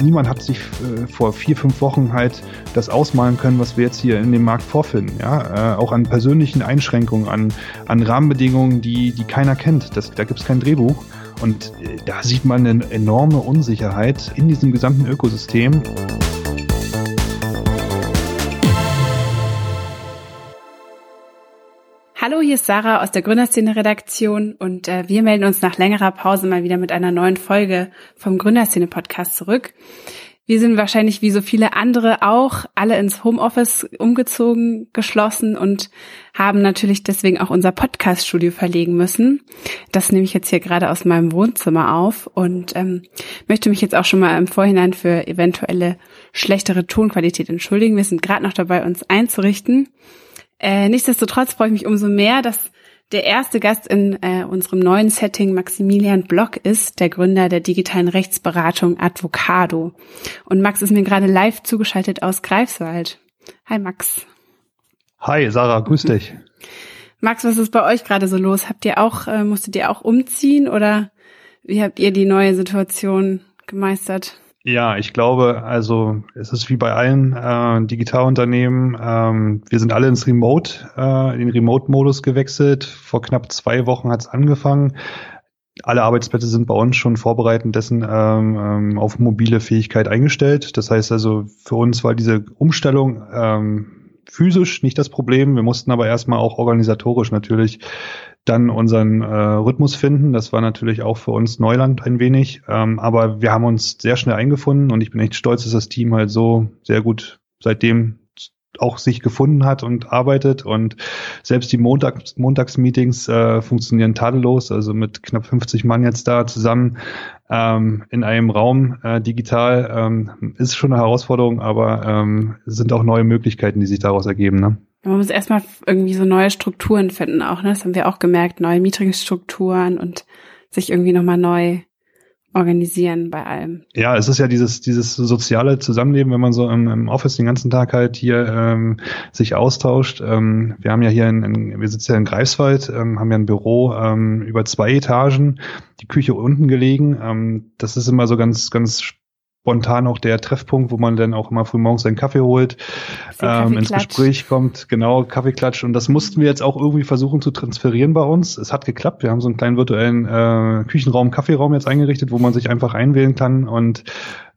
niemand hat sich äh, vor vier, fünf Wochen halt das ausmalen können, was wir jetzt hier in dem Markt vorfinden. Ja, äh, auch an persönlichen Einschränkungen, an, an Rahmenbedingungen, die, die keiner kennt. Das, da gibt es kein Drehbuch. Und äh, da sieht man eine enorme Unsicherheit in diesem gesamten Ökosystem. Hier ist Sarah aus der Gründerszene-Redaktion und äh, wir melden uns nach längerer Pause mal wieder mit einer neuen Folge vom Gründerszene-Podcast zurück. Wir sind wahrscheinlich wie so viele andere auch alle ins Homeoffice umgezogen, geschlossen und haben natürlich deswegen auch unser Podcast-Studio verlegen müssen. Das nehme ich jetzt hier gerade aus meinem Wohnzimmer auf und ähm, möchte mich jetzt auch schon mal im Vorhinein für eventuelle schlechtere Tonqualität entschuldigen. Wir sind gerade noch dabei, uns einzurichten. Äh, nichtsdestotrotz freue ich mich umso mehr, dass der erste Gast in äh, unserem neuen Setting Maximilian Block ist, der Gründer der digitalen Rechtsberatung Advocado. Und Max ist mir gerade live zugeschaltet aus Greifswald. Hi Max. Hi Sarah, grüß dich. Max, was ist bei euch gerade so los? Habt ihr auch, äh, musstet ihr auch umziehen oder wie habt ihr die neue Situation gemeistert? Ja, ich glaube, also es ist wie bei allen äh, Digitalunternehmen. Ähm, wir sind alle ins Remote, äh, in den Remote-Modus gewechselt. Vor knapp zwei Wochen hat es angefangen. Alle Arbeitsplätze sind bei uns schon vorbereitend dessen ähm, ähm, auf mobile Fähigkeit eingestellt. Das heißt also, für uns war diese Umstellung ähm, physisch nicht das Problem. Wir mussten aber erstmal auch organisatorisch natürlich dann unseren äh, Rhythmus finden. Das war natürlich auch für uns Neuland ein wenig, ähm, aber wir haben uns sehr schnell eingefunden und ich bin echt stolz, dass das Team halt so sehr gut seitdem auch sich gefunden hat und arbeitet und selbst die Montags Montagsmeetings äh, funktionieren tadellos, also mit knapp 50 Mann jetzt da zusammen ähm, in einem Raum äh, digital ähm, ist schon eine Herausforderung, aber ähm, sind auch neue Möglichkeiten, die sich daraus ergeben. Ne? Man muss erstmal irgendwie so neue Strukturen finden auch, ne? Das haben wir auch gemerkt, neue Meetingstrukturen und sich irgendwie nochmal neu organisieren bei allem. Ja, es ist ja dieses, dieses soziale Zusammenleben, wenn man so im, im Office den ganzen Tag halt hier ähm, sich austauscht. Ähm, wir haben ja hier in, in wir sitzen ja in Greifswald, ähm, haben ja ein Büro ähm, über zwei Etagen, die Küche unten gelegen. Ähm, das ist immer so ganz, ganz spontan auch der Treffpunkt, wo man dann auch immer früh morgens seinen Kaffee holt, ähm, ins Gespräch kommt, genau, Kaffeeklatsch. Und das mussten wir jetzt auch irgendwie versuchen zu transferieren bei uns. Es hat geklappt. Wir haben so einen kleinen virtuellen äh, Küchenraum, Kaffeeraum jetzt eingerichtet, wo man sich einfach einwählen kann und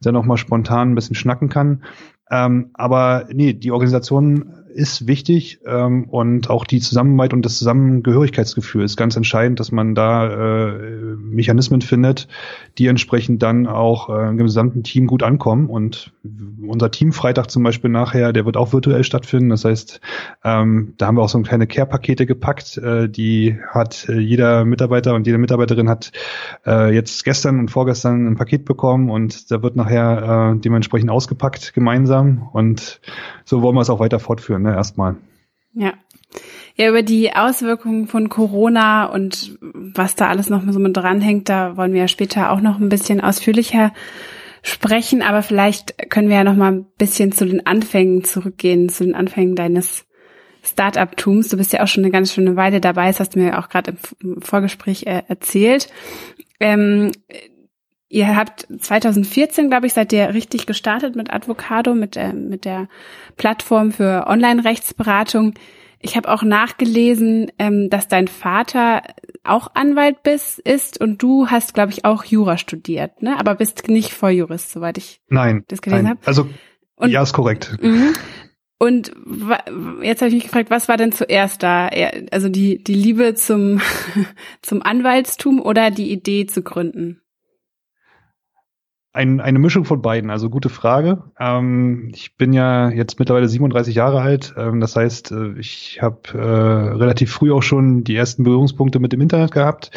dann auch mal spontan ein bisschen schnacken kann. Ähm, aber nee, die Organisation ist wichtig ähm, und auch die Zusammenarbeit und das Zusammengehörigkeitsgefühl ist ganz entscheidend, dass man da äh, Mechanismen findet, die entsprechend dann auch äh, im gesamten Team gut ankommen. Und unser Teamfreitag zum Beispiel nachher, der wird auch virtuell stattfinden. Das heißt, ähm, da haben wir auch so kleine Care-Pakete gepackt. Äh, die hat äh, jeder Mitarbeiter und jede Mitarbeiterin hat äh, jetzt gestern und vorgestern ein Paket bekommen und da wird nachher äh, dementsprechend ausgepackt gemeinsam. Und so wollen wir es auch weiter fortführen ne, erstmal. Ja. Ja, über die Auswirkungen von Corona und was da alles noch so mit dranhängt, da wollen wir ja später auch noch ein bisschen ausführlicher sprechen, aber vielleicht können wir ja noch mal ein bisschen zu den Anfängen zurückgehen, zu den Anfängen deines Startup-Tums. Du bist ja auch schon eine ganz schöne Weile dabei, das hast du mir auch gerade im Vorgespräch äh, erzählt. Ähm, Ihr habt 2014, glaube ich, seid ihr richtig gestartet mit Advocado, mit, äh, mit der Plattform für Online-Rechtsberatung. Ich habe auch nachgelesen, ähm, dass dein Vater auch Anwalt bist, ist und du hast, glaube ich, auch Jura studiert, ne? Aber bist nicht Volljurist, soweit ich nein, das gelesen habe. Also und, ja, ist korrekt. Mhm. Und jetzt habe ich mich gefragt, was war denn zuerst da? Also die die Liebe zum zum Anwaltstum oder die Idee zu gründen? Ein, eine Mischung von beiden, also gute Frage. Ähm, ich bin ja jetzt mittlerweile 37 Jahre alt. Ähm, das heißt, äh, ich habe äh, relativ früh auch schon die ersten Berührungspunkte mit dem Internet gehabt.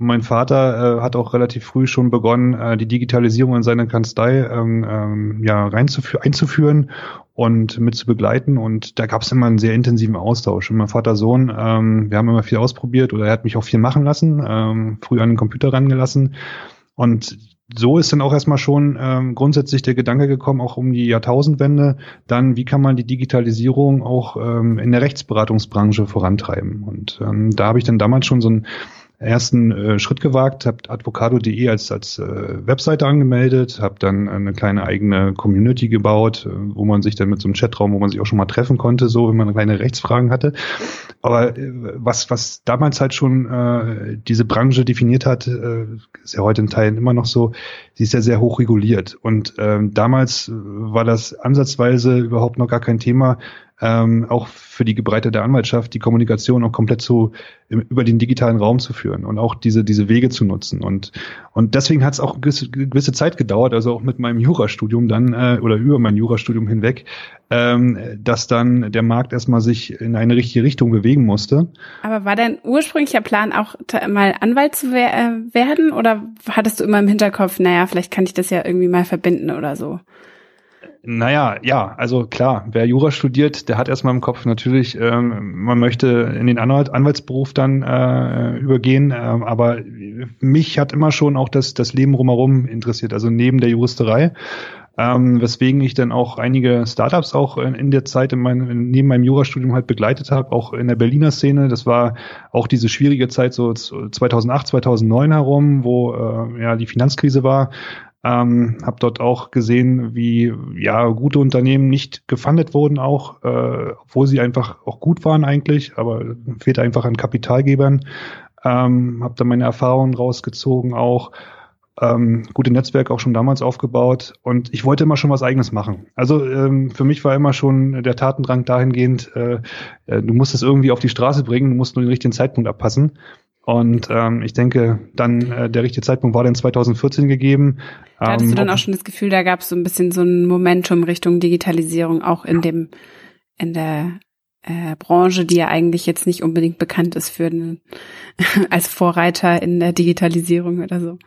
Und mein Vater äh, hat auch relativ früh schon begonnen, äh, die Digitalisierung in seine Kanzlei ähm, ähm, ja, einzuführen und mit zu begleiten. Und da gab es immer einen sehr intensiven Austausch. Und mein Vater, Sohn, ähm, wir haben immer viel ausprobiert oder er hat mich auch viel machen lassen, ähm, früh an den Computer rangelassen. Und so ist dann auch erstmal schon ähm, grundsätzlich der Gedanke gekommen, auch um die Jahrtausendwende, dann wie kann man die Digitalisierung auch ähm, in der Rechtsberatungsbranche vorantreiben. Und ähm, da habe ich dann damals schon so ein ersten äh, Schritt gewagt, habe advocado.de als, als äh, Webseite angemeldet, habe dann eine kleine eigene Community gebaut, äh, wo man sich dann mit so einem Chatraum, wo man sich auch schon mal treffen konnte, so wenn man kleine Rechtsfragen hatte. Aber äh, was, was damals halt schon äh, diese Branche definiert hat, äh, ist ja heute in Teilen immer noch so, sie ist ja sehr hoch reguliert. Und ähm, damals war das ansatzweise überhaupt noch gar kein Thema, ähm, auch für die gebreitete Anwaltschaft die Kommunikation auch komplett so im, über den digitalen Raum zu führen und auch diese diese Wege zu nutzen und und deswegen hat es auch gewisse, gewisse Zeit gedauert, also auch mit meinem Jurastudium dann äh, oder über mein Jurastudium hinweg, ähm, dass dann der Markt erstmal sich in eine richtige Richtung bewegen musste. Aber war dein ursprünglicher Plan auch mal Anwalt zu wer äh, werden oder hattest du immer im Hinterkopf, naja, vielleicht kann ich das ja irgendwie mal verbinden oder so? Naja, ja, also klar, wer Jura studiert, der hat erstmal im Kopf natürlich, ähm, man möchte in den Anwalt, Anwaltsberuf dann äh, übergehen, ähm, aber mich hat immer schon auch das, das Leben drumherum interessiert, also neben der Juristerei. Ähm, weswegen ich dann auch einige Startups auch in, in der Zeit in mein, neben meinem Jurastudium halt begleitet habe, auch in der Berliner Szene. Das war auch diese schwierige Zeit so 2008, 2009 herum, wo äh, ja die Finanzkrise war. Ähm, habe dort auch gesehen, wie ja gute Unternehmen nicht gefundet wurden, auch äh, obwohl sie einfach auch gut waren eigentlich, aber fehlt einfach an Kapitalgebern. Ähm, habe da meine Erfahrungen rausgezogen auch. Ähm, gute Netzwerke auch schon damals aufgebaut und ich wollte immer schon was eigenes machen. Also ähm, für mich war immer schon der Tatendrang dahingehend, äh, äh, du musst es irgendwie auf die Straße bringen, du musst nur den richtigen Zeitpunkt abpassen. Und ähm, ich denke, dann äh, der richtige Zeitpunkt war dann 2014 gegeben. Da hattest ähm, du dann auch schon das Gefühl, da gab es so ein bisschen so ein Momentum Richtung Digitalisierung, auch in dem, in der äh, Branche, die ja eigentlich jetzt nicht unbedingt bekannt ist für den, als Vorreiter in der Digitalisierung oder so.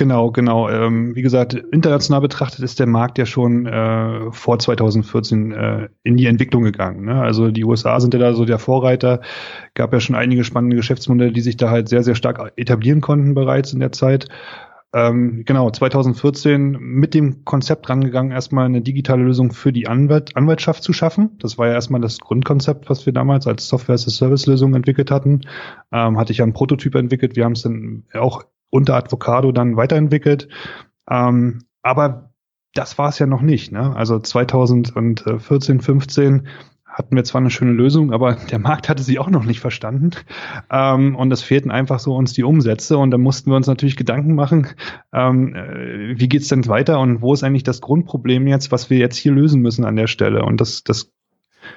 Genau, genau. Ähm, wie gesagt, international betrachtet ist der Markt ja schon äh, vor 2014 äh, in die Entwicklung gegangen. Ne? Also die USA sind ja da so der Vorreiter. Gab ja schon einige spannende Geschäftsmodelle, die sich da halt sehr, sehr stark etablieren konnten bereits in der Zeit. Ähm, genau, 2014 mit dem Konzept rangegangen, erstmal eine digitale Lösung für die Anwalt, Anwaltschaft zu schaffen. Das war ja erstmal das Grundkonzept, was wir damals als Software-as-a-Service-Lösung entwickelt hatten. Ähm, hatte ich ja einen Prototyp entwickelt. Wir haben es dann auch unter Advocado dann weiterentwickelt. Ähm, aber das war es ja noch nicht. Ne? Also 2014, 15 hatten wir zwar eine schöne Lösung, aber der Markt hatte sie auch noch nicht verstanden. Ähm, und es fehlten einfach so uns die Umsätze. Und da mussten wir uns natürlich Gedanken machen, ähm, äh, wie geht's denn weiter und wo ist eigentlich das Grundproblem jetzt, was wir jetzt hier lösen müssen an der Stelle. Und das, das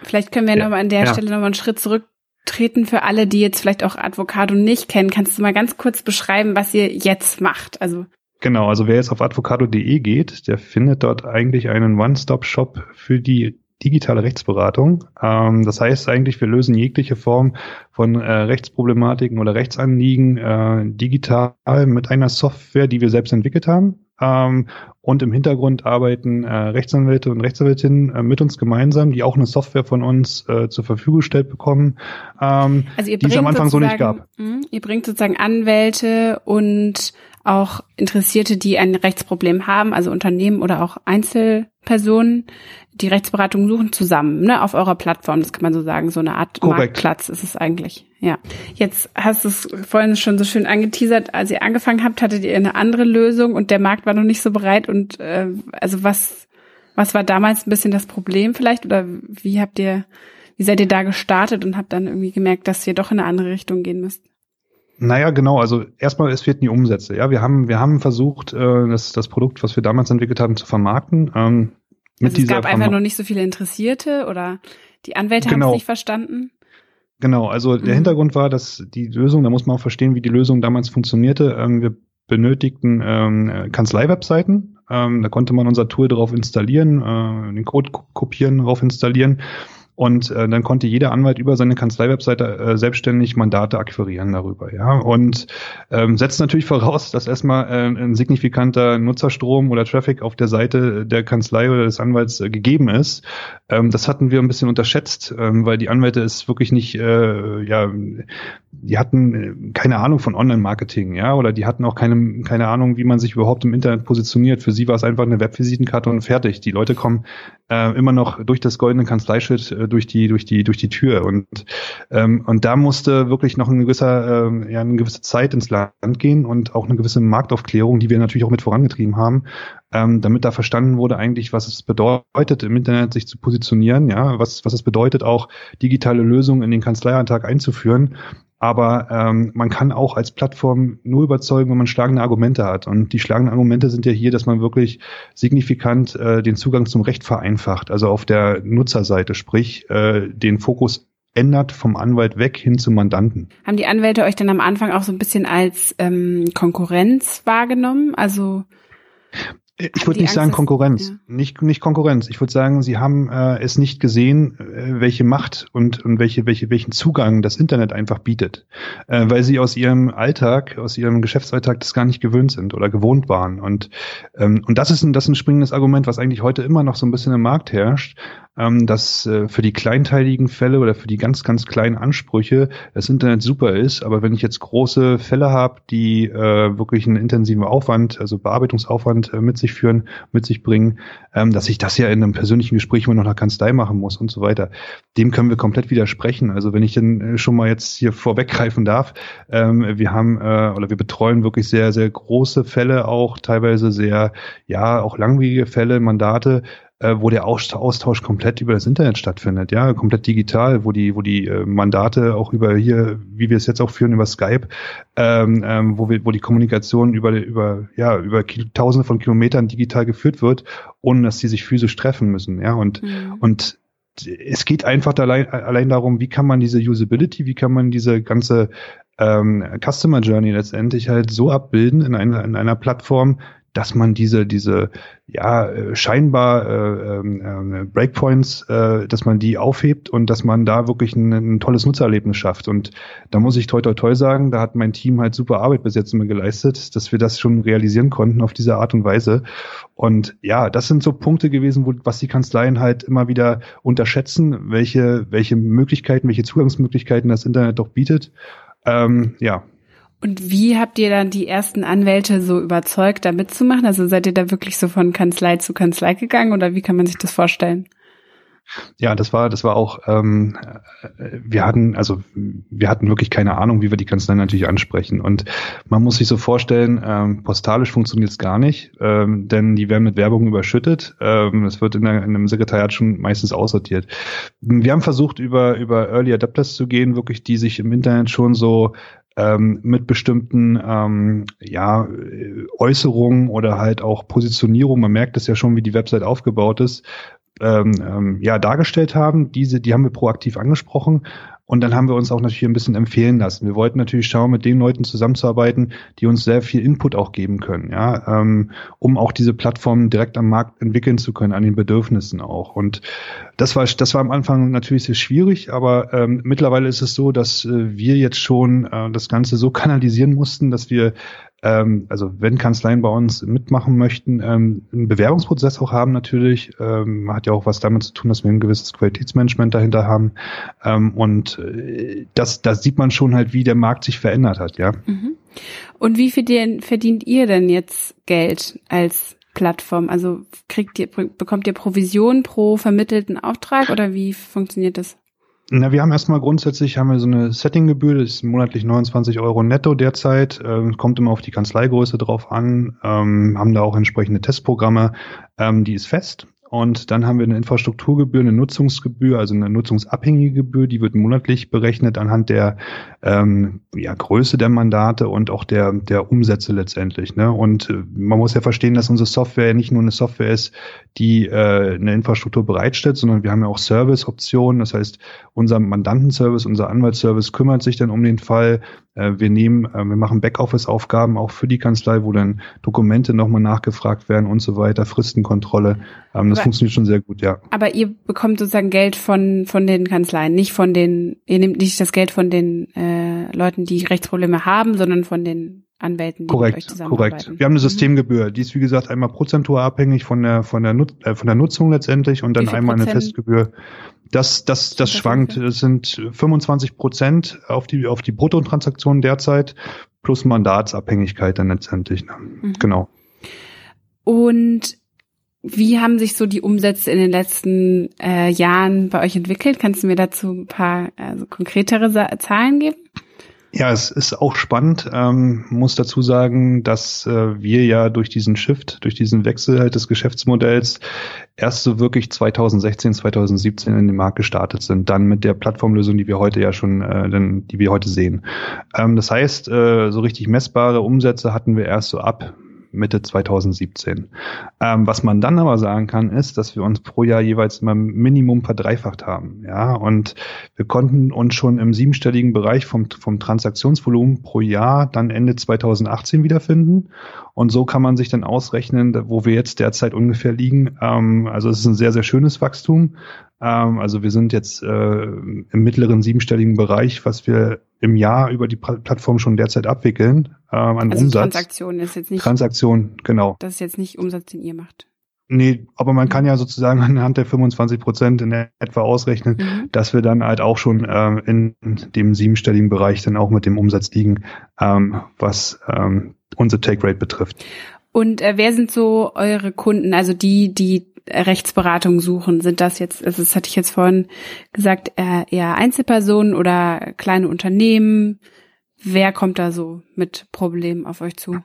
Vielleicht können wir ja, nochmal an der ja. Stelle nochmal einen Schritt zurück treten für alle, die jetzt vielleicht auch Advocado nicht kennen. Kannst du mal ganz kurz beschreiben, was ihr jetzt macht? Also Genau, also wer jetzt auf advocado.de geht, der findet dort eigentlich einen One-Stop-Shop für die digitale Rechtsberatung. Ähm, das heißt eigentlich, wir lösen jegliche Form von äh, Rechtsproblematiken oder Rechtsanliegen äh, digital mit einer Software, die wir selbst entwickelt haben. Ähm, und im Hintergrund arbeiten äh, Rechtsanwälte und Rechtsanwältinnen äh, mit uns gemeinsam, die auch eine Software von uns äh, zur Verfügung gestellt bekommen, ähm, also die es am Anfang so nicht gab. Mh, ihr bringt sozusagen Anwälte und auch Interessierte, die ein Rechtsproblem haben, also Unternehmen oder auch Einzelpersonen, die Rechtsberatung suchen, zusammen, ne, auf eurer Plattform. Das kann man so sagen, so eine Art Korrekt. Marktplatz ist es eigentlich. Ja. Jetzt hast du es vorhin schon so schön angeteasert, als ihr angefangen habt, hattet ihr eine andere Lösung und der Markt war noch nicht so bereit. Und äh, also was, was war damals ein bisschen das Problem vielleicht? Oder wie habt ihr, wie seid ihr da gestartet und habt dann irgendwie gemerkt, dass ihr doch in eine andere Richtung gehen müsst? Naja, genau. Also erstmal, es fehlten die Umsätze. Ja, wir haben, wir haben versucht, äh, das, das Produkt, was wir damals entwickelt haben, zu vermarkten. Ähm, mit also es dieser gab einfach noch nicht so viele Interessierte oder die Anwälte genau. haben es nicht verstanden. Genau, also der mhm. Hintergrund war, dass die Lösung, da muss man auch verstehen, wie die Lösung damals funktionierte. Ähm, wir benötigten ähm, Kanzlei-Webseiten. Ähm, da konnte man unser Tool darauf installieren, äh, den Code kopieren, darauf installieren und äh, dann konnte jeder Anwalt über seine Kanzlei-Webseite äh, selbstständig Mandate akquirieren darüber, ja. Und ähm, setzt natürlich voraus, dass erstmal äh, ein signifikanter Nutzerstrom oder Traffic auf der Seite der Kanzlei oder des Anwalts äh, gegeben ist. Ähm, das hatten wir ein bisschen unterschätzt, ähm, weil die Anwälte es wirklich nicht, äh, ja, die hatten äh, keine Ahnung von Online-Marketing, ja, oder die hatten auch keine, keine Ahnung, wie man sich überhaupt im Internet positioniert. Für sie war es einfach eine Webvisitenkarte und fertig. Die Leute kommen äh, immer noch durch das goldene Kanzleischild äh, durch die durch die durch die Tür. Und ähm, und da musste wirklich noch ein gewisser äh, ja eine gewisse Zeit ins Land gehen und auch eine gewisse Marktaufklärung, die wir natürlich auch mit vorangetrieben haben, ähm, damit da verstanden wurde eigentlich, was es bedeutet, im Internet sich zu positionieren, ja, was was es bedeutet auch digitale Lösungen in den Kanzleiantrag einzuführen aber ähm, man kann auch als Plattform nur überzeugen, wenn man schlagende Argumente hat. Und die schlagenden Argumente sind ja hier, dass man wirklich signifikant äh, den Zugang zum Recht vereinfacht. Also auf der Nutzerseite, sprich äh, den Fokus ändert vom Anwalt weg hin zum Mandanten. Haben die Anwälte euch dann am Anfang auch so ein bisschen als ähm, Konkurrenz wahrgenommen? Also ich würde nicht sagen Konkurrenz, ja. nicht nicht Konkurrenz. Ich würde sagen, sie haben äh, es nicht gesehen, äh, welche Macht und und welche welche welchen Zugang das Internet einfach bietet, äh, weil sie aus ihrem Alltag, aus ihrem Geschäftsalltag das gar nicht gewöhnt sind oder gewohnt waren. Und ähm, und das ist ein das ist ein springendes Argument, was eigentlich heute immer noch so ein bisschen im Markt herrscht ähm, dass äh, für die kleinteiligen Fälle oder für die ganz, ganz kleinen Ansprüche das Internet super ist. Aber wenn ich jetzt große Fälle habe, die äh, wirklich einen intensiven Aufwand, also Bearbeitungsaufwand äh, mit sich führen, mit sich bringen, ähm, dass ich das ja in einem persönlichen Gespräch immer noch nach Kanzlei machen muss und so weiter, dem können wir komplett widersprechen. Also wenn ich dann äh, schon mal jetzt hier vorweggreifen darf, ähm, wir haben äh, oder wir betreuen wirklich sehr, sehr große Fälle auch, teilweise sehr, ja, auch langwierige Fälle, Mandate, äh, wo der Austausch komplett über das Internet stattfindet, ja, komplett digital, wo die, wo die äh, Mandate auch über hier, wie wir es jetzt auch führen, über Skype, ähm, ähm, wo wir, wo die Kommunikation über, über, ja, über Tausende von Kilometern digital geführt wird, ohne dass sie sich physisch treffen müssen, ja, und, mhm. und es geht einfach allein, allein darum, wie kann man diese Usability, wie kann man diese ganze ähm, Customer Journey letztendlich halt so abbilden in einer, in einer Plattform, dass man diese, diese ja äh, scheinbar äh, äh, Breakpoints, äh, dass man die aufhebt und dass man da wirklich ein, ein tolles Nutzererlebnis schafft. Und da muss ich toi toi toi sagen, da hat mein Team halt super Arbeit bis jetzt immer geleistet, dass wir das schon realisieren konnten auf diese Art und Weise. Und ja, das sind so Punkte gewesen, wo, was die Kanzleien halt immer wieder unterschätzen, welche, welche Möglichkeiten, welche Zugangsmöglichkeiten das Internet doch bietet. Ähm, ja, und wie habt ihr dann die ersten Anwälte so überzeugt, da mitzumachen? Also seid ihr da wirklich so von Kanzlei zu Kanzlei gegangen oder wie kann man sich das vorstellen? Ja, das war, das war auch, ähm, wir hatten, also wir hatten wirklich keine Ahnung, wie wir die Kanzlei natürlich ansprechen. Und man muss sich so vorstellen, ähm, postalisch funktioniert es gar nicht, ähm, denn die werden mit Werbung überschüttet. Ähm, es wird in, der, in einem Sekretariat schon meistens aussortiert. Wir haben versucht, über, über Early Adapters zu gehen, wirklich, die sich im Internet schon so ähm, mit bestimmten ähm, ja, Äußerungen oder halt auch Positionierung, man merkt es ja schon, wie die Website aufgebaut ist, ähm, ähm, ja, dargestellt haben. Diese, die haben wir proaktiv angesprochen und dann haben wir uns auch natürlich ein bisschen empfehlen lassen. Wir wollten natürlich schauen, mit den Leuten zusammenzuarbeiten, die uns sehr viel Input auch geben können, ja, ähm, um auch diese Plattformen direkt am Markt entwickeln zu können, an den Bedürfnissen auch. Und das war, das war am Anfang natürlich sehr schwierig, aber ähm, mittlerweile ist es so, dass äh, wir jetzt schon äh, das Ganze so kanalisieren mussten, dass wir ähm, also wenn Kanzleien bei uns mitmachen möchten, ähm, einen Bewerbungsprozess auch haben natürlich, ähm, hat ja auch was damit zu tun, dass wir ein gewisses Qualitätsmanagement dahinter haben und das, das sieht man schon halt, wie der Markt sich verändert hat, ja. Mhm. Und wie viel verdient ihr denn jetzt Geld als Plattform? Also kriegt ihr, bekommt ihr Provision pro vermittelten Auftrag oder wie funktioniert das? Na, wir haben erstmal grundsätzlich haben wir so eine Settinggebühr, das ist monatlich 29 Euro netto derzeit, ähm, kommt immer auf die Kanzleigröße drauf an, ähm, haben da auch entsprechende Testprogramme, ähm, die ist fest. Und dann haben wir eine Infrastrukturgebühr, eine Nutzungsgebühr, also eine nutzungsabhängige Gebühr, die wird monatlich berechnet anhand der ähm, ja, Größe der Mandate und auch der, der Umsätze letztendlich. Ne? Und äh, man muss ja verstehen, dass unsere Software nicht nur eine Software ist, die äh, eine Infrastruktur bereitstellt, sondern wir haben ja auch Service-Optionen. Das heißt, unser Mandantenservice, unser Anwaltsservice kümmert sich dann um den Fall, wir nehmen, äh, wir machen Backoffice-Aufgaben auch für die Kanzlei, wo dann Dokumente nochmal nachgefragt werden und so weiter, Fristenkontrolle. Ähm, das aber, funktioniert schon sehr gut, ja. Aber ihr bekommt sozusagen Geld von, von den Kanzleien, nicht von den, ihr nehmt nicht das Geld von den äh, Leuten, die Rechtsprobleme haben, sondern von den Anwälten, die korrekt, mit euch zusammenarbeiten. Korrekt. Wir haben eine mhm. Systemgebühr, die ist wie gesagt einmal prozentual abhängig von der von der Nut äh, von der Nutzung letztendlich und dann einmal Prozent? eine Festgebühr das, das, das schwankt. Es sind 25 Prozent auf die, auf die Bruttotransaktionen derzeit plus Mandatsabhängigkeit dann letztendlich. Ne? Mhm. Genau. Und wie haben sich so die Umsätze in den letzten äh, Jahren bei euch entwickelt? Kannst du mir dazu ein paar also konkretere Zahlen geben? Ja, es ist auch spannend. Ähm, muss dazu sagen, dass äh, wir ja durch diesen Shift, durch diesen Wechsel halt des Geschäftsmodells erst so wirklich 2016, 2017 in den Markt gestartet sind. Dann mit der Plattformlösung, die wir heute ja schon, äh, die wir heute sehen. Ähm, das heißt, äh, so richtig messbare Umsätze hatten wir erst so ab Mitte 2017. Ähm, was man dann aber sagen kann, ist, dass wir uns pro Jahr jeweils immer Minimum verdreifacht haben. Ja, und wir konnten uns schon im siebenstelligen Bereich vom, vom Transaktionsvolumen pro Jahr dann Ende 2018 wiederfinden. Und so kann man sich dann ausrechnen, wo wir jetzt derzeit ungefähr liegen. Ähm, also es ist ein sehr, sehr schönes Wachstum. Ähm, also wir sind jetzt äh, im mittleren siebenstelligen Bereich, was wir im Jahr über die Plattform schon derzeit abwickeln ähm, an also Umsatz. Transaktion ist jetzt nicht. Transaktion, genau. Das ist jetzt nicht Umsatz, den ihr macht. Nee, aber man kann ja sozusagen anhand der 25 Prozent in etwa ausrechnen, mhm. dass wir dann halt auch schon ähm, in dem siebenstelligen Bereich dann auch mit dem Umsatz liegen, ähm, was ähm, unsere Take Rate betrifft. Und äh, wer sind so eure Kunden? Also die, die Rechtsberatung suchen? Sind das jetzt, also das hatte ich jetzt vorhin gesagt, eher, Einzelpersonen oder kleine Unternehmen? Wer kommt da so mit Problemen auf euch zu?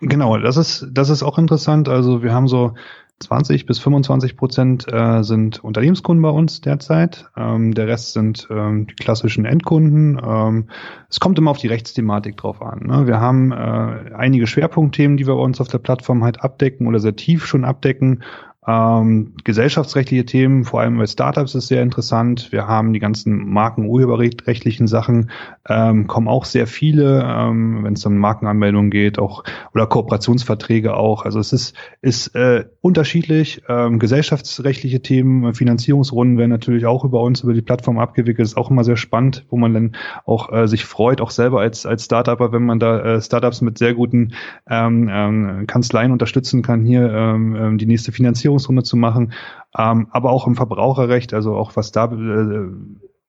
Genau, das ist, das ist auch interessant. Also wir haben so 20 bis 25 Prozent äh, sind Unternehmenskunden bei uns derzeit. Ähm, der Rest sind ähm, die klassischen Endkunden. Ähm, es kommt immer auf die Rechtsthematik drauf an. Ne? Wir haben äh, einige Schwerpunktthemen, die wir bei uns auf der Plattform halt abdecken oder sehr tief schon abdecken. Ähm, gesellschaftsrechtliche Themen, vor allem bei Startups ist sehr interessant. Wir haben die ganzen Markenurheberrechtlichen Sachen, ähm, kommen auch sehr viele, ähm, wenn es um Markenanmeldungen geht, auch oder Kooperationsverträge auch. Also es ist, ist äh, unterschiedlich. Ähm, gesellschaftsrechtliche Themen, Finanzierungsrunden werden natürlich auch über uns, über die Plattform abgewickelt. ist auch immer sehr spannend, wo man dann auch äh, sich freut, auch selber als, als Startupper, wenn man da äh, Startups mit sehr guten ähm, ähm, Kanzleien unterstützen kann, hier ähm, ähm die nächste Finanzierung Finanzierungsrunde zu machen, ähm, aber auch im Verbraucherrecht, also auch was da äh,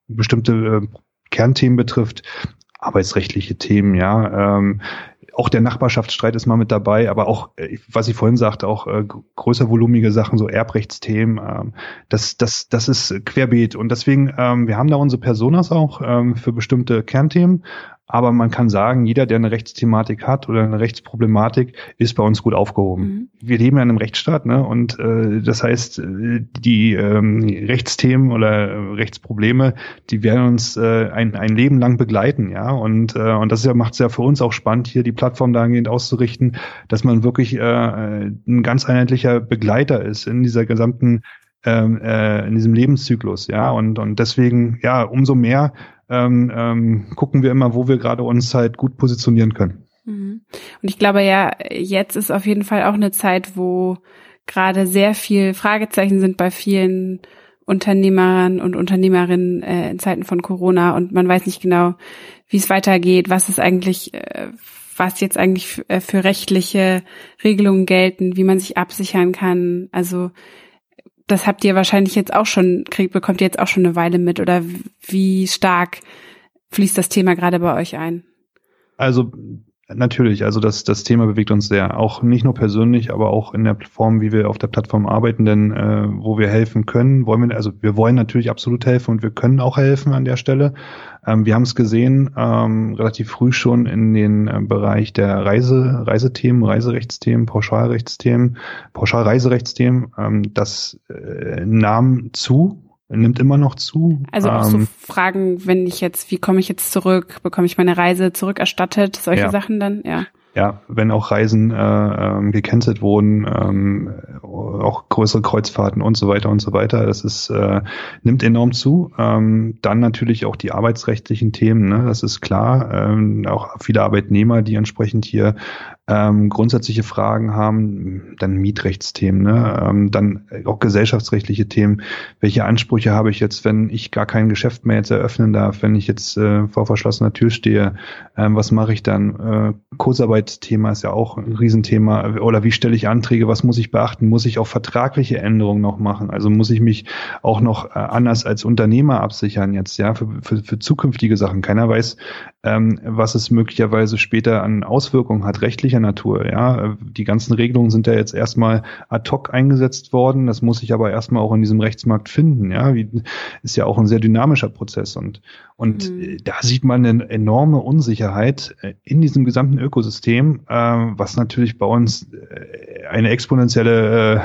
bestimmte äh, Kernthemen betrifft, arbeitsrechtliche Themen, ja. Ähm, auch der Nachbarschaftsstreit ist mal mit dabei, aber auch, äh, was ich vorhin sagte, auch äh, größer volumige Sachen, so Erbrechtsthemen, ähm, das, das, das ist querbeet. Und deswegen, ähm, wir haben da unsere Personas auch ähm, für bestimmte Kernthemen, aber man kann sagen, jeder, der eine Rechtsthematik hat oder eine Rechtsproblematik, ist bei uns gut aufgehoben. Mhm. Wir leben ja in einem Rechtsstaat, ne? Und äh, das heißt, äh, die ähm, Rechtsthemen oder Rechtsprobleme, die werden uns äh, ein, ein Leben lang begleiten, ja. Und, äh, und das ja, macht es ja für uns auch spannend, hier die Plattform dahingehend auszurichten, dass man wirklich äh, ein ganz einheitlicher Begleiter ist in dieser gesamten ähm, äh, in diesem Lebenszyklus, ja. Und, und deswegen, ja, umso mehr ähm, ähm, gucken wir immer, wo wir gerade uns halt gut positionieren können. Mhm. Und ich glaube ja, jetzt ist auf jeden Fall auch eine Zeit, wo gerade sehr viel Fragezeichen sind bei vielen Unternehmern und Unternehmerinnen äh, in Zeiten von Corona und man weiß nicht genau, wie es weitergeht, was ist eigentlich, äh, was jetzt eigentlich äh, für rechtliche Regelungen gelten, wie man sich absichern kann. Also das habt ihr wahrscheinlich jetzt auch schon, kriegt, bekommt ihr jetzt auch schon eine Weile mit oder wie stark fließt das Thema gerade bei euch ein? Also Natürlich, also das, das Thema bewegt uns sehr. Auch nicht nur persönlich, aber auch in der Form, wie wir auf der Plattform arbeiten, denn äh, wo wir helfen können, wollen wir, also wir wollen natürlich absolut helfen und wir können auch helfen an der Stelle. Ähm, wir haben es gesehen, ähm, relativ früh schon in den äh, Bereich der Reise, Reisethemen, Reiserechtsthemen, Pauschalrechtsthemen, Pauschalreiserechtsthemen, ähm, das äh, nahm zu nimmt immer noch zu. Also auch ähm, so Fragen, wenn ich jetzt, wie komme ich jetzt zurück, bekomme ich meine Reise zurückerstattet, solche ja. Sachen dann, ja. Ja, wenn auch Reisen äh, ähm, gecancelt wurden, ähm, auch größere Kreuzfahrten und so weiter und so weiter, das ist äh, nimmt enorm zu. Ähm, dann natürlich auch die arbeitsrechtlichen Themen, ne? das ist klar. Ähm, auch viele Arbeitnehmer, die entsprechend hier ähm, grundsätzliche Fragen haben, dann Mietrechtsthemen, ne? ähm, dann auch gesellschaftsrechtliche Themen. Welche Ansprüche habe ich jetzt, wenn ich gar kein Geschäft mehr jetzt eröffnen darf, wenn ich jetzt äh, vor verschlossener Tür stehe? Ähm, was mache ich dann? Äh, Kurzarbeitsthema ist ja auch ein Riesenthema. Oder wie stelle ich Anträge? Was muss ich beachten? Muss ich auch vertragliche Änderungen noch machen? Also muss ich mich auch noch äh, anders als Unternehmer absichern jetzt, ja, für, für, für zukünftige Sachen. Keiner weiß, ähm, was es möglicherweise später an Auswirkungen hat, rechtlicher rechtlicher Natur. Ja, die ganzen Regelungen sind ja jetzt erstmal ad hoc eingesetzt worden. Das muss sich aber erstmal auch in diesem Rechtsmarkt finden. Ja, Wie, ist ja auch ein sehr dynamischer Prozess und und mhm. da sieht man eine enorme Unsicherheit äh, in diesem gesamten Ökosystem, äh, was natürlich bei uns äh, eine exponentielle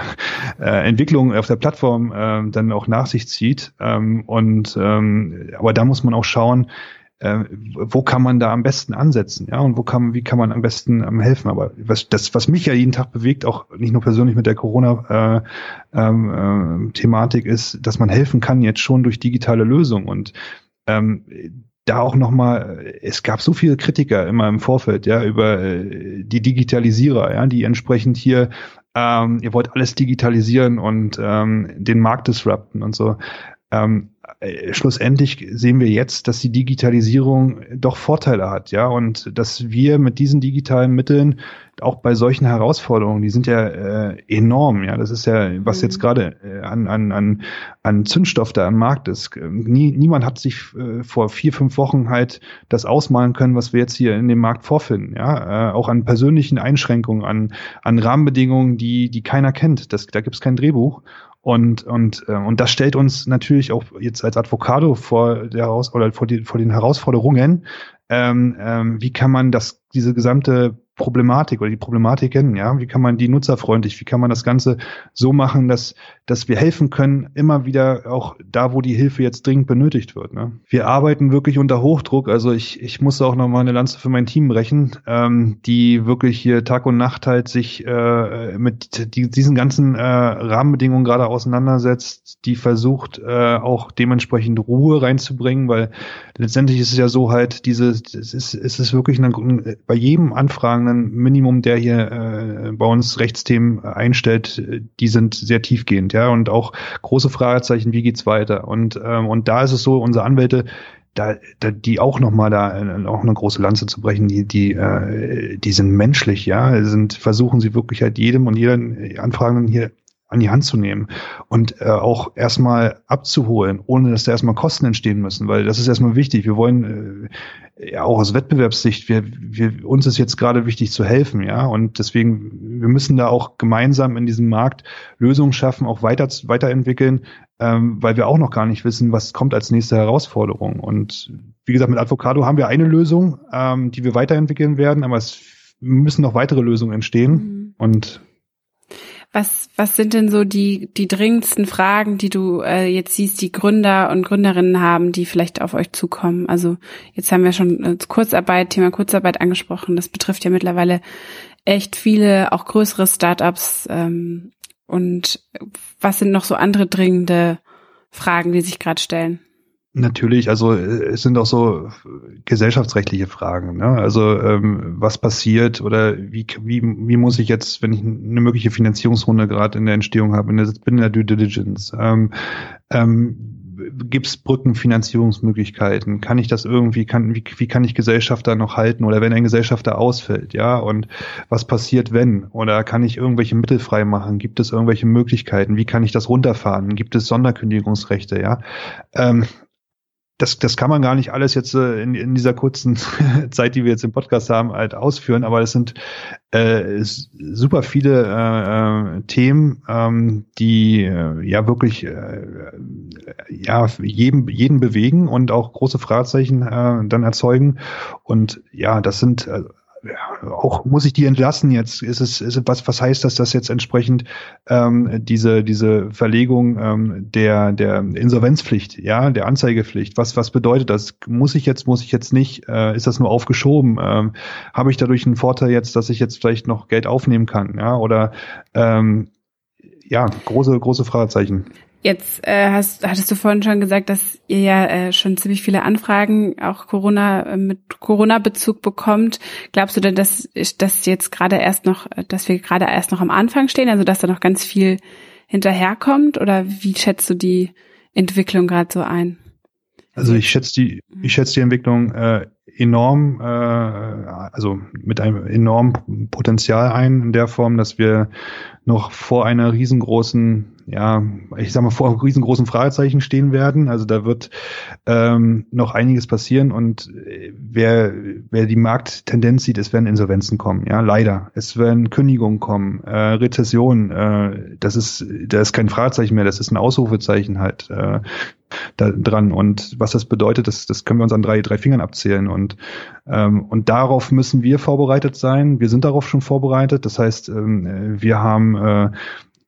äh, äh, Entwicklung auf der Plattform äh, dann auch nach sich zieht. Ähm, und ähm, aber da muss man auch schauen, äh, wo kann man da am besten ansetzen, ja, und wo kann, wie kann man am besten ähm, helfen. Aber was, das, was mich ja jeden Tag bewegt, auch nicht nur persönlich mit der Corona-Thematik, äh, äh, ist, dass man helfen kann jetzt schon durch digitale Lösungen und ähm, da auch nochmal, es gab so viele Kritiker immer im Vorfeld, ja, über äh, die Digitalisierer, ja, die entsprechend hier, ähm, ihr wollt alles digitalisieren und ähm, den Markt disrupten und so. Ähm, äh, schlussendlich sehen wir jetzt, dass die Digitalisierung doch Vorteile hat, ja, und dass wir mit diesen digitalen Mitteln auch bei solchen Herausforderungen, die sind ja äh, enorm, ja, das ist ja, was jetzt mhm. gerade äh, an, an, an, an Zündstoff da am Markt ist. Nie, niemand hat sich äh, vor vier, fünf Wochen halt das ausmalen können, was wir jetzt hier in dem Markt vorfinden, ja, äh, auch an persönlichen Einschränkungen, an, an Rahmenbedingungen, die, die keiner kennt. Das, da gibt es kein Drehbuch. Und, und, äh, und das stellt uns natürlich auch jetzt als Advocado vor, der Heraus oder vor, die, vor den Herausforderungen, ähm, ähm, wie kann man das, diese gesamte Problematik oder die Problematiken, ja, wie kann man die nutzerfreundlich, wie kann man das Ganze so machen, dass, dass wir helfen können, immer wieder auch da, wo die Hilfe jetzt dringend benötigt wird. Ne? Wir arbeiten wirklich unter Hochdruck, also ich, ich muss auch nochmal eine Lanze für mein Team brechen, ähm, die wirklich hier Tag und Nacht halt sich äh, mit die, diesen ganzen äh, Rahmenbedingungen gerade auseinandersetzt, die versucht äh, auch dementsprechend Ruhe reinzubringen, weil letztendlich ist es ja so halt, diese, es ist, es ist wirklich eine, bei jedem Anfragen ein Minimum, der hier äh, bei uns Rechtsthemen einstellt, die sind sehr tiefgehend, ja, und auch große Fragezeichen, wie geht's weiter? Und ähm, und da ist es so, unsere Anwälte da, da die auch nochmal da äh, auch eine große Lanze zu brechen, die, die, äh, die sind menschlich, ja, sind, versuchen sie wirklich halt jedem und jeder Anfragenden hier an die Hand zu nehmen und äh, auch erstmal abzuholen, ohne dass da erstmal Kosten entstehen müssen, weil das ist erstmal wichtig. Wir wollen äh, ja auch aus Wettbewerbssicht, wir, wir, uns ist jetzt gerade wichtig zu helfen, ja, und deswegen, wir müssen da auch gemeinsam in diesem Markt Lösungen schaffen, auch weiter, weiterentwickeln, ähm, weil wir auch noch gar nicht wissen, was kommt als nächste Herausforderung. Und wie gesagt, mit Advocado haben wir eine Lösung, ähm, die wir weiterentwickeln werden, aber es müssen noch weitere Lösungen entstehen mhm. und was, was sind denn so die, die dringendsten Fragen, die du äh, jetzt siehst, die Gründer und Gründerinnen haben, die vielleicht auf euch zukommen? Also jetzt haben wir schon äh, Kurzarbeit, Thema Kurzarbeit angesprochen. Das betrifft ja mittlerweile echt viele, auch größere Startups. Ähm, und was sind noch so andere dringende Fragen, die sich gerade stellen? Natürlich, also äh, es sind auch so gesellschaftsrechtliche Fragen. Ne? Also ähm, was passiert oder wie, wie, wie muss ich jetzt, wenn ich eine mögliche Finanzierungsrunde gerade in der Entstehung habe, in der, bin in der Due Diligence, ähm, ähm, gibt es Brückenfinanzierungsmöglichkeiten? Kann ich das irgendwie, kann, wie, wie kann ich Gesellschafter noch halten oder wenn ein Gesellschafter ausfällt, ja? Und was passiert, wenn? Oder kann ich irgendwelche Mittel frei machen? Gibt es irgendwelche Möglichkeiten? Wie kann ich das runterfahren? Gibt es Sonderkündigungsrechte, ja? Ähm, das, das kann man gar nicht alles jetzt äh, in, in dieser kurzen Zeit, die wir jetzt im Podcast haben, halt ausführen, aber es sind äh, super viele äh, äh, Themen, ähm, die äh, ja wirklich äh, ja jeden, jeden bewegen und auch große Fragezeichen äh, dann erzeugen. Und ja, das sind äh, auch muss ich die entlassen jetzt? Ist es, ist es was, was heißt das, dass jetzt entsprechend ähm, diese diese Verlegung ähm, der der Insolvenzpflicht, ja, der Anzeigepflicht? Was was bedeutet das? Muss ich jetzt, muss ich jetzt nicht? Äh, ist das nur aufgeschoben? Ähm, Habe ich dadurch einen Vorteil jetzt, dass ich jetzt vielleicht noch Geld aufnehmen kann, ja? Oder ähm, ja, große große Fragezeichen. Jetzt äh, hast, hattest du vorhin schon gesagt, dass ihr ja äh, schon ziemlich viele Anfragen auch Corona äh, mit Corona-Bezug bekommt. Glaubst du denn, dass dass jetzt gerade erst noch, dass wir gerade erst noch am Anfang stehen, also dass da noch ganz viel hinterherkommt? Oder wie schätzt du die Entwicklung gerade so ein? Also ich schätze die, ich schätze die Entwicklung äh, enorm, äh, also mit einem enormen Potenzial ein in der Form, dass wir noch vor einer riesengroßen ja, ich sag mal, vor riesengroßen Fragezeichen stehen werden. Also da wird ähm, noch einiges passieren und äh, wer, wer die Markttendenz sieht, es werden Insolvenzen kommen, ja, leider. Es werden Kündigungen kommen, äh, Rezession, äh, das ist, da ist kein Fragezeichen mehr, das ist ein Ausrufezeichen halt äh, da dran. Und was das bedeutet, das, das können wir uns an drei, drei Fingern abzählen. Und, ähm, und darauf müssen wir vorbereitet sein. Wir sind darauf schon vorbereitet. Das heißt, ähm, wir haben äh,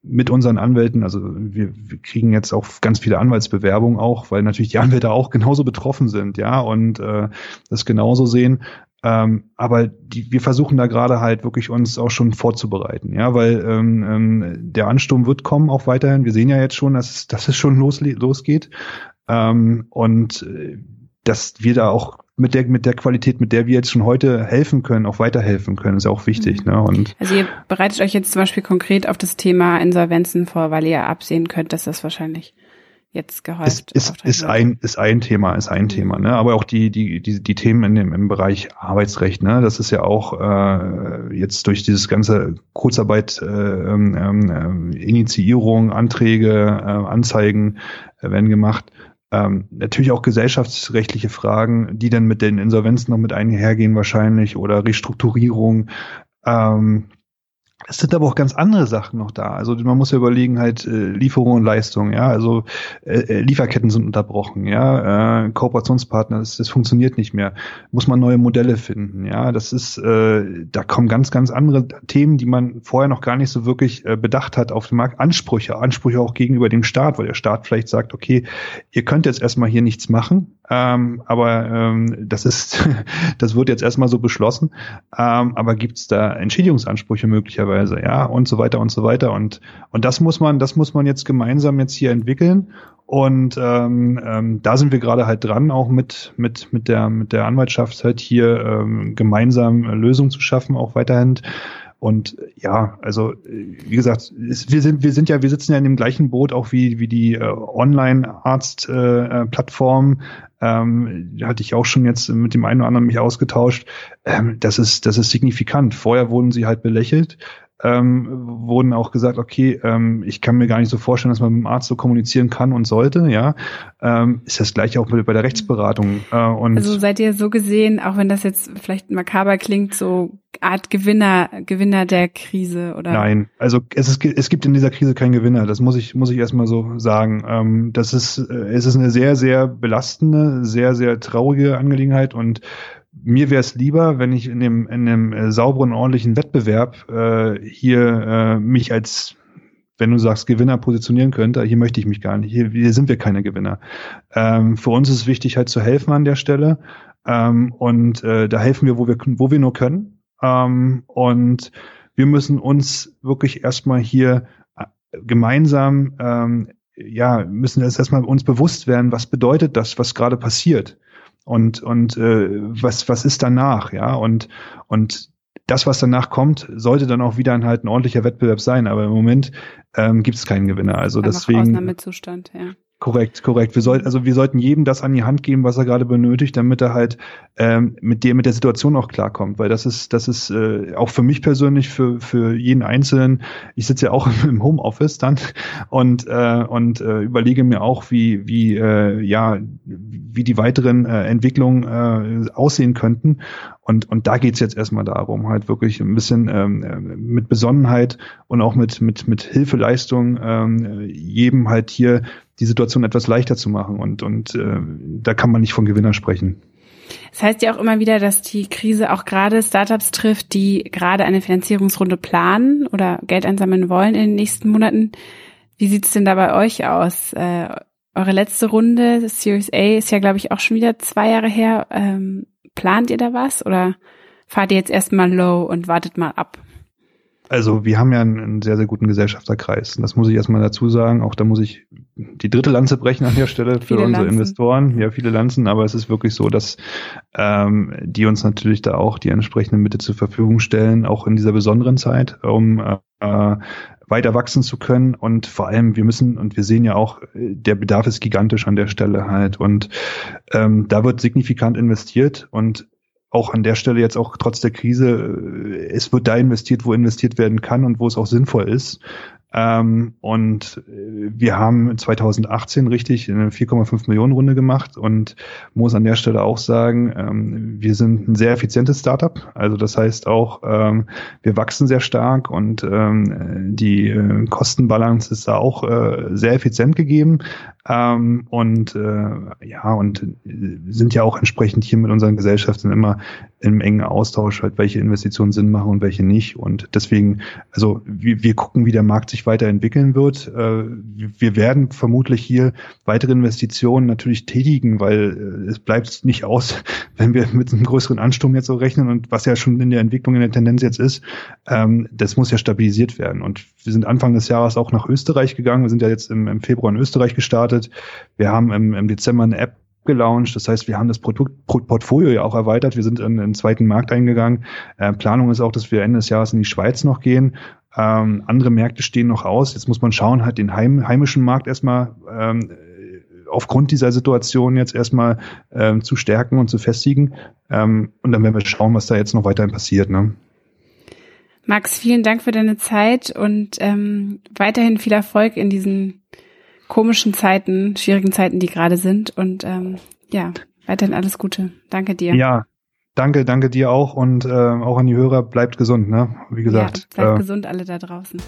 mit unseren Anwälten, also wir, wir kriegen jetzt auch ganz viele Anwaltsbewerbungen auch, weil natürlich die Anwälte auch genauso betroffen sind, ja, und äh, das genauso sehen. Ähm, aber die, wir versuchen da gerade halt wirklich uns auch schon vorzubereiten, ja, weil ähm, ähm, der Ansturm wird kommen auch weiterhin. Wir sehen ja jetzt schon, dass es, dass es schon los, losgeht ähm, und äh, dass wir da auch mit der mit der Qualität, mit der wir jetzt schon heute helfen können, auch weiterhelfen können, ist auch wichtig. Mhm. Ne? Und also ihr bereitet euch jetzt zum Beispiel konkret auf das Thema Insolvenzen vor, weil ihr absehen könnt, dass das wahrscheinlich jetzt gehäuft ist, ist, ist ein ist ein Thema ist ein mhm. Thema ne aber auch die die die die Themen in dem im Bereich Arbeitsrecht ne das ist ja auch äh, jetzt durch dieses ganze Kurzarbeit äh, ähm, ähm äh, Initiierung Anträge äh, Anzeigen äh, werden gemacht ähm, natürlich auch gesellschaftsrechtliche Fragen, die dann mit den Insolvenzen noch mit einhergehen wahrscheinlich oder Restrukturierung. Ähm, es sind aber auch ganz andere Sachen noch da. Also man muss ja überlegen, halt äh, Lieferung und Leistung, ja, also äh, äh, Lieferketten sind unterbrochen, ja, äh, Kooperationspartner, das, das funktioniert nicht mehr. Muss man neue Modelle finden, ja, das ist, äh, da kommen ganz, ganz andere Themen, die man vorher noch gar nicht so wirklich äh, bedacht hat auf dem Markt. Ansprüche, Ansprüche auch gegenüber dem Staat, weil der Staat vielleicht sagt, okay, ihr könnt jetzt erstmal hier nichts machen, ähm, aber ähm, das ist, das wird jetzt erstmal so beschlossen. Ähm, aber gibt es da Entschädigungsansprüche möglicherweise, ja, und so weiter und so weiter. Und und das muss man, das muss man jetzt gemeinsam jetzt hier entwickeln. Und ähm, ähm, da sind wir gerade halt dran, auch mit mit mit der mit der Anwaltschaft halt hier ähm, gemeinsam Lösungen zu schaffen, auch weiterhin. Und ja, also wie gesagt, es, wir sind wir sind ja wir sitzen ja in dem gleichen Boot auch wie wie die äh, Online-Arzt-Plattform. Äh, ähm, hatte ich auch schon jetzt mit dem einen oder anderen mich ausgetauscht. Ähm, das ist das ist signifikant. Vorher wurden sie halt belächelt ähm, wurden auch gesagt, okay, ähm, ich kann mir gar nicht so vorstellen, dass man mit dem Arzt so kommunizieren kann und sollte, ja. Ähm, ist das gleiche auch bei, der Rechtsberatung. Äh, und also seid ihr so gesehen, auch wenn das jetzt vielleicht makaber klingt, so Art Gewinner, Gewinner der Krise oder? Nein, also es, ist, es gibt in dieser Krise keinen Gewinner. Das muss ich, muss ich erstmal so sagen. Ähm, das ist, äh, es ist eine sehr, sehr belastende, sehr, sehr traurige Angelegenheit und mir wäre es lieber, wenn ich in dem, in dem äh, sauberen, ordentlichen Wettbewerb äh, hier äh, mich als, wenn du sagst, Gewinner positionieren könnte. Hier möchte ich mich gar nicht. Hier, hier sind wir keine Gewinner. Ähm, für uns ist es wichtig, halt zu helfen an der Stelle. Ähm, und äh, da helfen wir, wo wir, wo wir nur können. Ähm, und wir müssen uns wirklich erstmal hier äh, gemeinsam ähm, ja, müssen jetzt erstmal uns bewusst werden, was bedeutet das, was gerade passiert und und äh, was was ist danach, ja und und das, was danach kommt, sollte dann auch wieder ein halt ein ordentlicher Wettbewerb sein. Aber im Moment ähm, gibt es keinen Gewinner. Also Einfach deswegen. Ausnahmezustand, ja. Korrekt, korrekt. Wir sollten, also wir sollten jedem das an die Hand geben, was er gerade benötigt, damit er halt ähm, mit dem mit der Situation auch klarkommt. Weil das ist, das ist äh, auch für mich persönlich, für für jeden Einzelnen. Ich sitze ja auch im Homeoffice dann und äh, und äh, überlege mir auch, wie wie äh, ja wie die weiteren äh, Entwicklungen äh, aussehen könnten. Und, und da geht's jetzt erstmal darum, halt wirklich ein bisschen ähm, äh, mit Besonnenheit und auch mit, mit, mit Hilfeleistung ähm, jedem halt hier die Situation etwas leichter zu machen. Und, und äh, da kann man nicht von Gewinner sprechen. Es das heißt ja auch immer wieder, dass die Krise auch gerade Startups trifft, die gerade eine Finanzierungsrunde planen oder Geld einsammeln wollen in den nächsten Monaten. Wie sieht's denn da bei euch aus? Äh, eure letzte Runde, Series A, ist ja, glaube ich, auch schon wieder zwei Jahre her. Ähm, Plant ihr da was oder fahrt ihr jetzt erstmal low und wartet mal ab? Also wir haben ja einen, einen, sehr, sehr guten Gesellschafterkreis. Das muss ich erstmal dazu sagen. Auch da muss ich die dritte Lanze brechen an der Stelle für unsere Lanzen. Investoren. Ja, viele Lanzen, aber es ist wirklich so, dass ähm, die uns natürlich da auch die entsprechende Mitte zur Verfügung stellen, auch in dieser besonderen Zeit, um äh, weiter wachsen zu können. Und vor allem, wir müssen, und wir sehen ja auch, der Bedarf ist gigantisch an der Stelle halt. Und ähm, da wird signifikant investiert und auch an der Stelle jetzt auch trotz der Krise, äh, es wird da investiert, wo investiert werden kann und wo es auch sinnvoll ist. Ähm, und äh, wir haben 2018 richtig eine 4,5 Millionen Runde gemacht und muss an der Stelle auch sagen, ähm, wir sind ein sehr effizientes Startup. Also das heißt auch, ähm, wir wachsen sehr stark und ähm, die äh, Kostenbalance ist da auch äh, sehr effizient gegeben. Ähm, und äh, ja, und sind ja auch entsprechend hier mit unseren Gesellschaften immer im engen Austausch, halt, welche Investitionen Sinn machen und welche nicht. Und deswegen, also wir, wir gucken, wie der Markt sich weiterentwickeln wird. Äh, wir werden vermutlich hier weitere Investitionen natürlich tätigen, weil äh, es bleibt nicht aus, wenn wir mit einem größeren Ansturm jetzt so rechnen und was ja schon in der Entwicklung in der Tendenz jetzt ist, ähm, das muss ja stabilisiert werden. Und wir sind Anfang des Jahres auch nach Österreich gegangen. Wir sind ja jetzt im, im Februar in Österreich gestartet. Wir haben im, im Dezember eine App gelauncht. Das heißt, wir haben das Produktportfolio ja auch erweitert. Wir sind in, den zweiten Markt eingegangen. Äh, Planung ist auch, dass wir Ende des Jahres in die Schweiz noch gehen. Ähm, andere Märkte stehen noch aus. Jetzt muss man schauen, halt den heim, heimischen Markt erstmal ähm, aufgrund dieser Situation jetzt erstmal ähm, zu stärken und zu festigen. Ähm, und dann werden wir schauen, was da jetzt noch weiterhin passiert. Ne? Max, vielen Dank für deine Zeit und ähm, weiterhin viel Erfolg in diesen komischen Zeiten, schwierigen Zeiten, die gerade sind. Und ähm, ja, weiterhin alles Gute. Danke dir. Ja, danke, danke dir auch und äh, auch an die Hörer. Bleibt gesund, ne? Wie gesagt. Ja, bleibt äh, gesund alle da draußen.